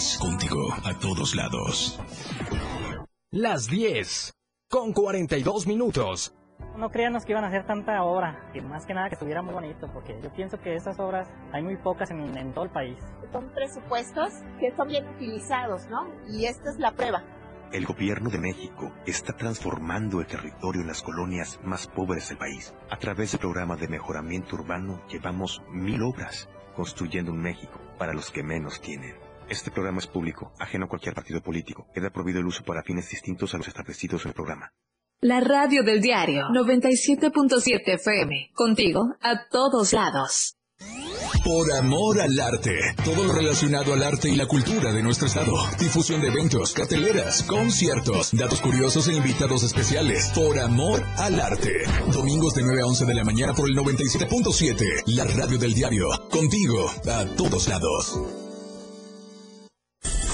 Contigo a todos lados. Las 10 con 42 minutos. No creíamos que iban a hacer tanta obra, que más que nada que estuviera muy bonito, porque yo pienso que esas obras hay muy pocas en, en todo el país. Son presupuestos que son bien utilizados, ¿no? Y esta es la prueba. El gobierno de México está transformando el territorio en las colonias más pobres del país. A través del programa de mejoramiento urbano llevamos mil obras, construyendo un México para los que menos tienen. Este programa es público, ajeno a cualquier partido político. Queda prohibido el uso para fines distintos a los establecidos en el programa. La radio del diario 97.7 FM. Contigo a todos lados. Por amor al arte. Todo lo relacionado al arte y la cultura de nuestro estado. Difusión de eventos, carteleras, conciertos, datos curiosos e invitados especiales. Por amor al arte. Domingos de 9 a 11 de la mañana por el 97.7. La radio del diario. Contigo a todos lados.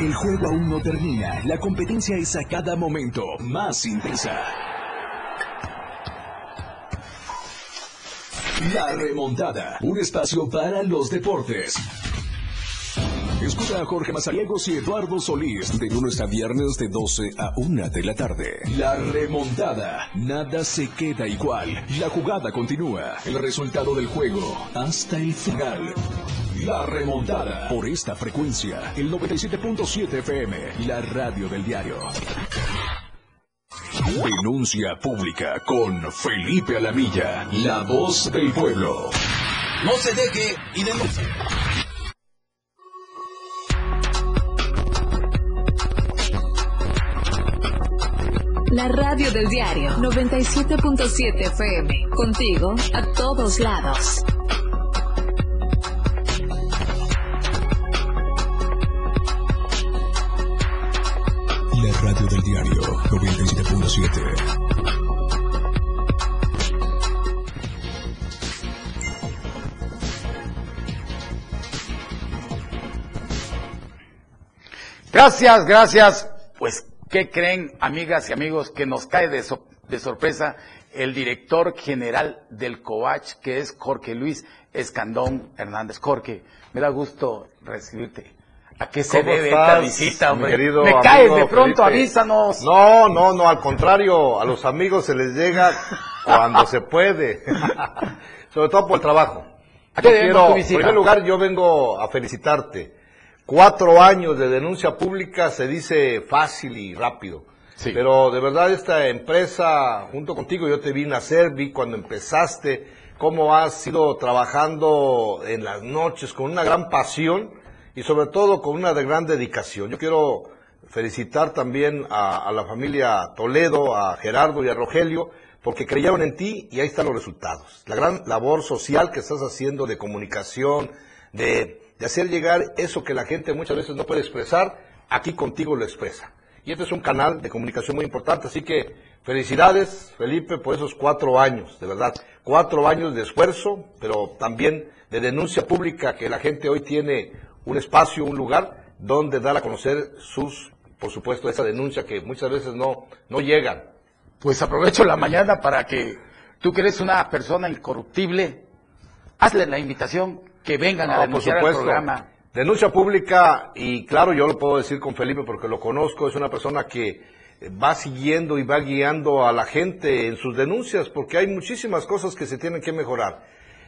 El juego aún no termina. La competencia es a cada momento más intensa. La remontada. Un espacio para los deportes. Escucha a Jorge Mazariegos y Eduardo Solís de lunes a viernes de 12 a 1 de la tarde. La remontada. Nada se queda igual. La jugada continúa. El resultado del juego hasta el final. La remontada. Por esta frecuencia. El 97.7 FM. La radio del diario. Denuncia pública con Felipe Alamilla. La voz del pueblo. No se deje y denuncie. La radio del diario 97.7 FM. Contigo a todos lados. La radio del diario 97.7. Gracias, gracias. ¿Qué creen, amigas y amigos, que nos cae de, so- de sorpresa el director general del COVACH, que es Jorge Luis Escandón Hernández? Jorge, me da gusto recibirte. ¿A qué se ¿Cómo debe estás, esta visita, hombre? querido me caes de pronto, Felipe? avísanos. No, no, no, al contrario, a los amigos se les llega cuando se puede. Sobre todo por el trabajo. ¿A qué quiero, en primer lugar, yo vengo a felicitarte. Cuatro años de denuncia pública se dice fácil y rápido. Pero de verdad esta empresa, junto contigo, yo te vi nacer, vi cuando empezaste, cómo has ido trabajando en las noches con una gran pasión y sobre todo con una de gran dedicación. Yo quiero felicitar también a, a la familia Toledo, a Gerardo y a Rogelio, porque creyeron en ti y ahí están los resultados. La gran labor social que estás haciendo de comunicación, de, de hacer llegar eso que la gente muchas veces no puede expresar, aquí contigo lo expresa. Y este es un canal de comunicación muy importante, así que felicidades, Felipe, por esos cuatro años, de verdad. Cuatro años de esfuerzo, pero también de denuncia pública que la gente hoy tiene un espacio, un lugar donde dar a conocer sus, por supuesto, esa denuncia que muchas veces no, no llegan. Pues aprovecho la mañana para que tú que eres una persona incorruptible, hazle la invitación que vengan a No, por denunciar el supuesto. programa. Denuncia pública, y claro, yo lo puedo decir con Felipe porque lo conozco, es una persona que va siguiendo y va guiando a la gente en sus denuncias, porque hay muchísimas cosas que se tienen que mejorar.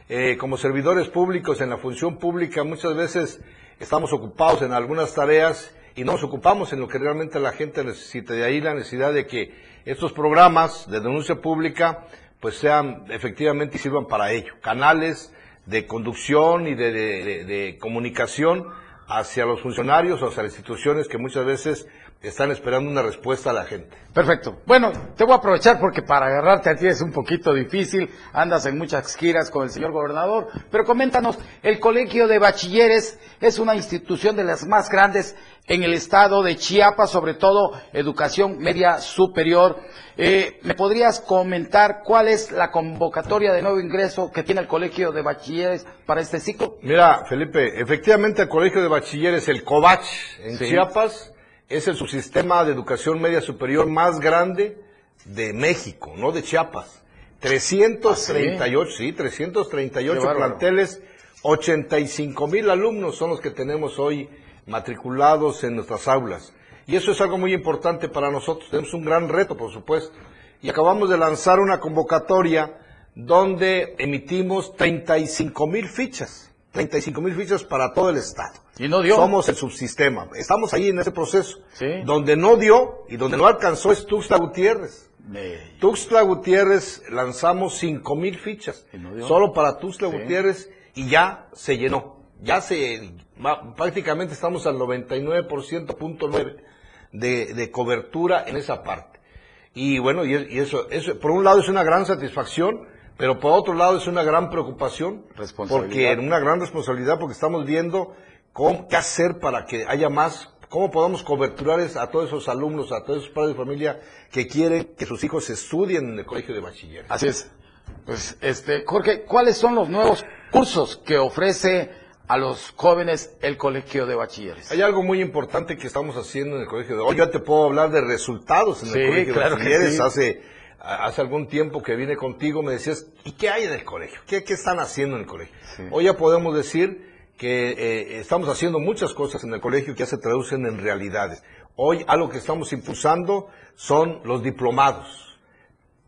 Eh, como servidores públicos en la función pública, muchas veces estamos ocupados en algunas tareas y no nos ocupamos en lo que realmente la gente necesita. De ahí la necesidad de que estos programas de denuncia pública pues sean efectivamente y sirvan para ello. Canales de conducción y de, de- comunicación hacia los funcionarios o hacia las instituciones que muchas veces están esperando una respuesta a la gente. Perfecto. Bueno, te voy a aprovechar porque para agarrarte a ti es un poquito difícil. Andas en muchas giras con el señor gobernador. Pero coméntanos, el Colegio de Bachilleres es una institución de las más grandes en el estado de Chiapas, sobre todo educación media superior. Eh, ¿Me podrías comentar cuál es la convocatoria de nuevo ingreso que tiene el Colegio de Bachilleres para este ciclo? Mira, Felipe, efectivamente el Colegio de Bachilleres, el COBACH, en Sí. Chiapas, es el subsistema de educación media superior más grande de México, no de Chiapas. 338, sí, 338 Qué bárbaro. planteles, 85 mil alumnos son los que tenemos hoy matriculados en nuestras aulas. Y eso es algo muy importante para nosotros. Tenemos un gran reto, por supuesto. Y acabamos de lanzar una convocatoria donde emitimos 35 mil fichas. 35 mil fichas para todo el estado. Y no dio. Somos el subsistema. Estamos ahí en ese proceso. Donde no dio y donde no alcanzó es Tuxtla Gutiérrez. Tuxtla Gutiérrez lanzamos 5 mil fichas. Solo para Tuxtla Sí. Gutiérrez y ya se llenó. Ya se, prácticamente estamos al 99.9 de, de cobertura en esa parte. Y bueno, y eso, eso, por un lado es una gran satisfacción, pero por otro lado es una gran preocupación. Porque una gran responsabilidad, porque estamos viendo cómo, qué hacer para que haya más, cómo podamos coberturar a todos esos alumnos, a todos esos padres de familia que quieren que sus hijos estudien en el colegio de bachiller. Así es. Pues, este, Jorge, ¿cuáles son los nuevos cursos que ofrece a los jóvenes el Colegio de Bachilleres? Hay algo muy importante que estamos haciendo en el colegio de hoy. Ya te puedo hablar de resultados en Sí, el colegio claro de bachilleres. sí. Hace, hace algún tiempo que vine contigo me decías, ¿y qué hay en el colegio? ¿Qué, qué están haciendo en el colegio? Hoy ya podemos decir que eh, estamos haciendo muchas cosas en el colegio que ya se traducen en realidades. Hoy algo que estamos impulsando son los diplomados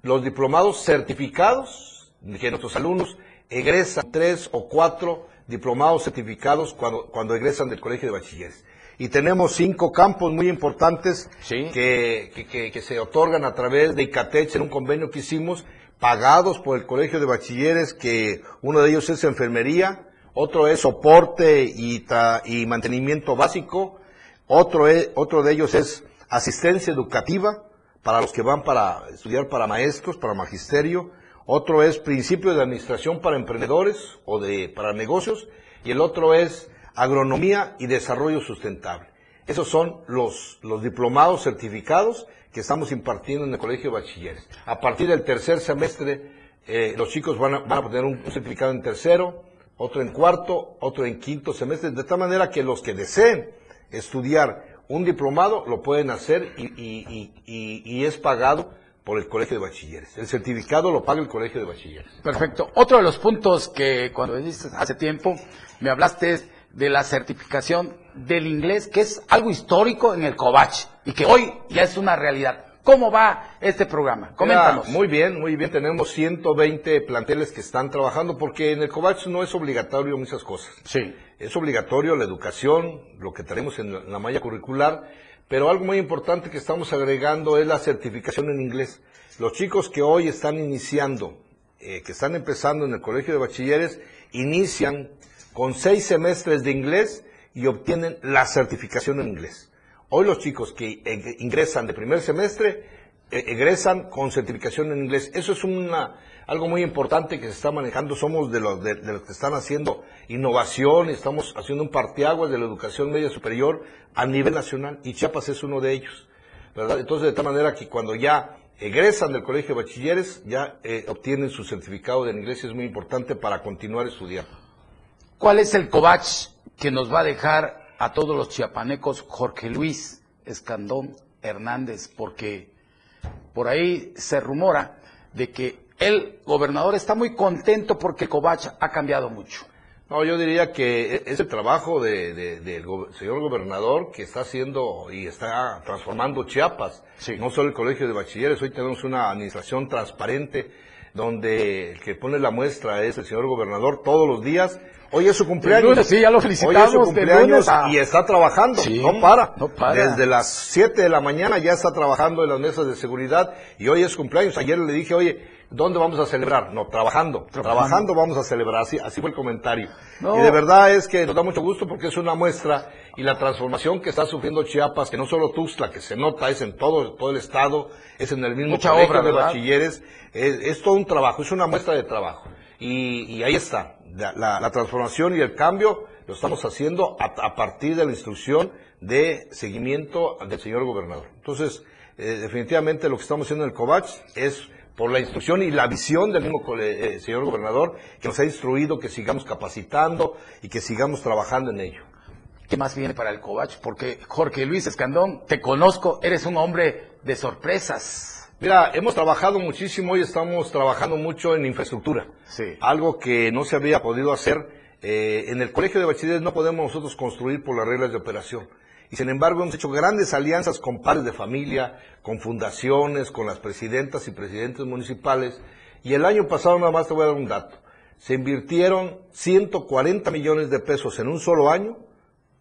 los diplomados certificados, que nuestros alumnos egresan tres o cuatro diplomados certificados cuando, cuando egresan del colegio de bachilleres. Y tenemos cinco campos muy importantes que, que- que- que se otorgan a través de ICATEX en un convenio que hicimos, pagados por el colegio de bachilleres, que uno de ellos es enfermería, otro es soporte y, y mantenimiento básico, otro, es- otro de ellos es asistencia educativa, para los que van para estudiar para maestros, para magisterio. Otro es principio de administración para emprendedores o de para negocios. Y el otro es agronomía y desarrollo sustentable. Esos son los, los diplomados certificados que estamos impartiendo en el Colegio de Bachilleres. A partir del tercer semestre, eh, los chicos van a, van a obtener un, certificado en tercero, otro en cuarto, otro en quinto semestre, de tal manera que los que deseen estudiar un diplomado lo pueden hacer y, y- y- y- es pagado por el Colegio de Bachilleres. El certificado lo paga el Colegio de Bachilleres. Perfecto. Otro de los puntos que cuando viniste hace tiempo me hablaste de la certificación del inglés, que es algo histórico en el COVACH y que hoy ya es una realidad. ¿Cómo va este programa? Coméntanos. Muy bien, muy bien. Tenemos 120 planteles que están trabajando porque en el COVAX no es obligatorio muchas cosas. Sí. Es obligatorio la educación, lo que tenemos en la, en la malla curricular, pero algo muy importante que estamos agregando es la certificación en inglés. Los chicos que hoy están iniciando, eh, que están empezando en el colegio de bachilleres, inician con seis semestres de inglés y obtienen la certificación en inglés. Hoy los chicos que ingresan de primer semestre eh, egresan con certificación en inglés. Eso es una, algo muy importante que se está manejando. Somos de los, que están haciendo innovación, estamos haciendo un parteaguas de la educación media superior a nivel nacional y Chiapas es uno de ellos. ¿verdad? Entonces, de tal manera que cuando ya egresan del colegio de bachilleres, ya eh, obtienen su certificado de inglés y es muy importante para continuar estudiando. ¿Cuál es el cobach que nos va a dejar a todos los chiapanecos Jorge Luis Escandón Hernández? Porque por ahí se rumora de que el gobernador está muy contento porque el cobach ha cambiado mucho. No, yo diría que e- es el trabajo de- de- del go- señor gobernador que está haciendo y está transformando Chiapas. No solo el colegio de bachilleres, hoy tenemos una administración transparente donde el que pone la muestra es el señor gobernador todos los días. Hoy es su cumpleaños. lunes, sí, ya lo Hoy es felicitamos, su cumpleaños lunes a- y está trabajando, Sí, no para. no para. Desde las 7 de la mañana ya está trabajando en las mesas de seguridad y hoy es cumpleaños. Ayer le dije, oye, ¿dónde vamos a celebrar? No, trabajando. Trabajando, vamos a celebrar. Así, así fue el comentario. No. Y de verdad es que nos da mucho gusto porque es una muestra y la transformación que está sufriendo Chiapas, que no solo Tuxtla, que se nota, es en todo, todo el estado, es en el mismo Mucha obra, de ¿verdad? bachilleres, es, es todo un trabajo, es una muestra de trabajo. Y, y ahí está, la transformación y el cambio lo estamos haciendo a, a partir de la instrucción de seguimiento del señor gobernador. Entonces, eh, definitivamente lo que estamos haciendo en el COVACH es por la instrucción y la visión del mismo cole- eh, señor gobernador que nos ha instruido que sigamos capacitando y que sigamos trabajando en ello. ¿Qué más viene para el cobach? Porque Jorge Luis Escandón, te conozco, eres un hombre de sorpresas. Mira, hemos trabajado muchísimo y estamos trabajando mucho en infraestructura. Sí. Algo que no se había podido hacer. Eh, en el colegio de bachilleres no podemos nosotros construir por las reglas de operación. Y sin embargo hemos hecho grandes alianzas con padres de familia, con fundaciones, con las presidentas y presidentes municipales. Y el año pasado nada más te voy a dar un dato. Se invirtieron 140 millones de pesos en un solo año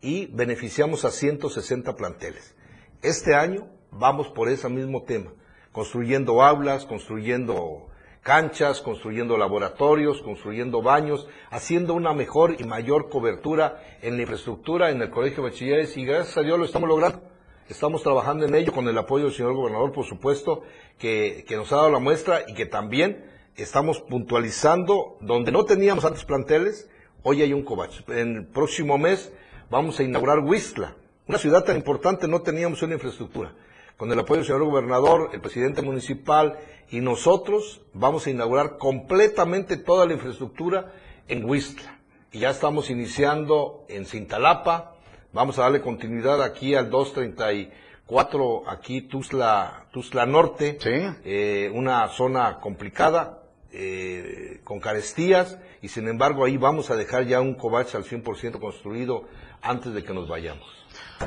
y beneficiamos a 160 planteles. Este año vamos por ese mismo tema, construyendo aulas, construyendo canchas, construyendo laboratorios, construyendo baños, haciendo una mejor y mayor cobertura en la infraestructura en el Colegio de Bachilleres y gracias a Dios lo estamos logrando. Estamos trabajando en ello con el apoyo del señor gobernador, por supuesto, que, que nos ha dado la muestra y que también estamos puntualizando donde no teníamos antes planteles, hoy hay un cobach. En el próximo mes vamos a inaugurar Huistla, una ciudad tan importante no teníamos una infraestructura. Con el apoyo del señor gobernador, el presidente municipal y nosotros vamos a inaugurar completamente toda la infraestructura en Huistla. Y ya estamos iniciando en Cintalapa, vamos a darle continuidad aquí al 234, aquí Tuzla, Tuzla Norte, eh, una zona complicada, eh, con carestías, y sin embargo ahí vamos a dejar ya un cobach al 100% construido antes de que nos vayamos.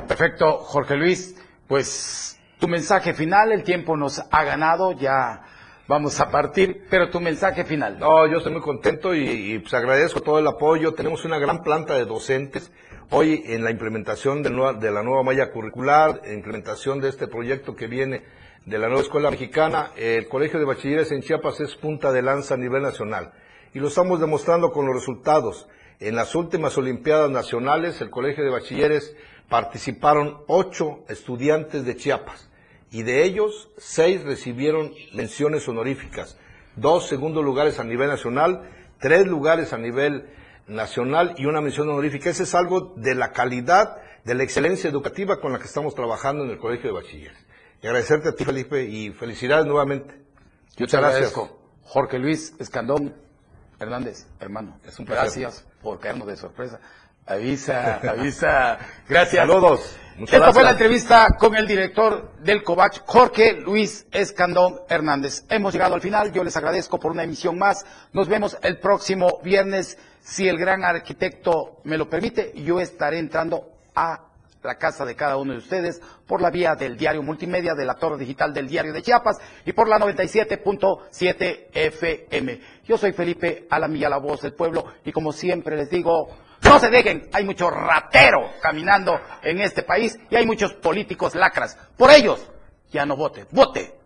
Perfecto, Jorge Luis. Pues tu mensaje final, el tiempo nos ha ganado, ya vamos a partir, pero tu mensaje final. No, yo estoy muy contento y, pues agradezco todo el apoyo. Tenemos una gran planta de docentes. Hoy en la implementación de, de la nueva malla curricular, en implementación de este proyecto que viene de la nueva escuela mexicana, el Colegio de Bachilleres en Chiapas es punta de lanza a nivel nacional. Y lo estamos demostrando con los resultados. En las últimas Olimpiadas Nacionales, el Colegio de Bachilleres participaron ocho estudiantes de Chiapas y de ellos seis recibieron menciones honoríficas, dos segundos lugares a nivel nacional, tres lugares a nivel nacional y una mención honorífica. Ese es algo de la calidad, de la excelencia educativa con la que estamos trabajando en el Colegio de Bachilleres. Y agradecerte a ti, Felipe, y felicidades nuevamente. Yo te agradezco. Jorge Luis Escandón Hernández, hermano. Es un placer. Gracias por caernos de sorpresa. Avisa, avisa. Gracias. Saludos. Muchas Esta fue la entrevista con el director del COVAC, Jorge Luis Escandón Hernández. Hemos llegado al final. Yo les agradezco por una emisión más. Nos vemos el próximo viernes. Si el gran arquitecto me lo permite, yo estaré entrando a la casa de cada uno de ustedes por la vía del diario multimedia de la torre digital del diario de Chiapas y por la 97.7 FM. Yo soy Felipe Alamilla, la voz del pueblo, y como siempre les digo, no se dejen, hay mucho ratero caminando en este país y hay muchos políticos lacras. Por ellos, ya no vote, vote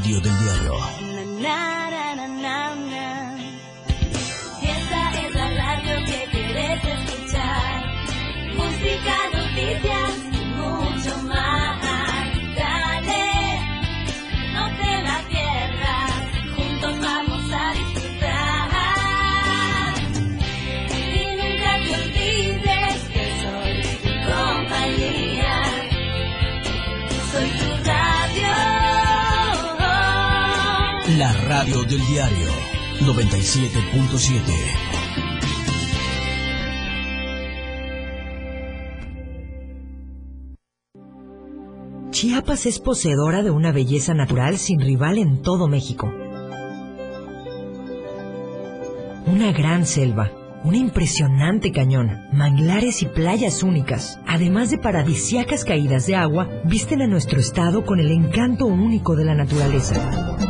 Radio del diario. Esta La radio del diario 97.7. Chiapas es poseedora de una belleza natural sin rival en todo México. Una gran selva, un impresionante cañón, manglares y playas únicas, además de paradisiacas caídas de agua, visten a nuestro estado con el encanto único de la naturaleza.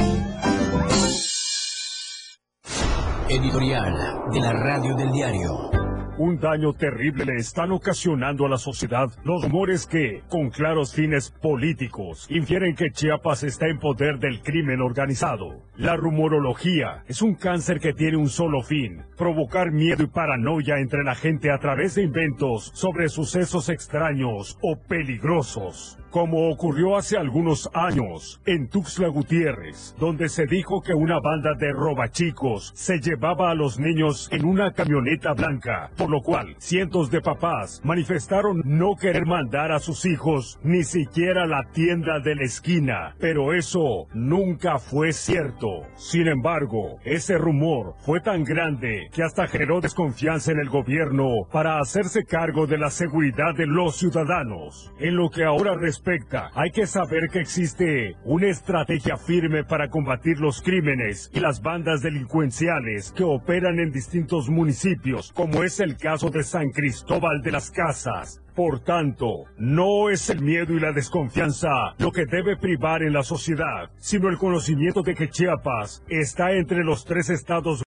Editorial de la radio del diario. Un daño terrible le están ocasionando a la sociedad los rumores que, con claros fines políticos, infieren que Chiapas está en poder del crimen organizado. La rumorología es un cáncer que tiene un solo fin, provocar miedo y paranoia entre la gente a través de inventos sobre sucesos extraños o peligrosos. Como ocurrió hace algunos años en Tuxtla Gutiérrez, donde se dijo que una banda de robachicos se llevaba a los niños en una camioneta blanca, por lo cual cientos de papás manifestaron no querer mandar a sus hijos ni siquiera a la tienda de la esquina, pero eso nunca fue cierto. Sin embargo, ese rumor fue tan grande que hasta generó desconfianza en el gobierno para hacerse cargo de la seguridad de los ciudadanos. En lo que ahora hay que saber que existe una estrategia firme para combatir los crímenes y las bandas delincuenciales que operan en distintos municipios, como es el caso de San Cristóbal de las Casas. Por tanto, no es el miedo y la desconfianza lo que debe privar en la sociedad, sino el conocimiento de que Chiapas está entre los tres estados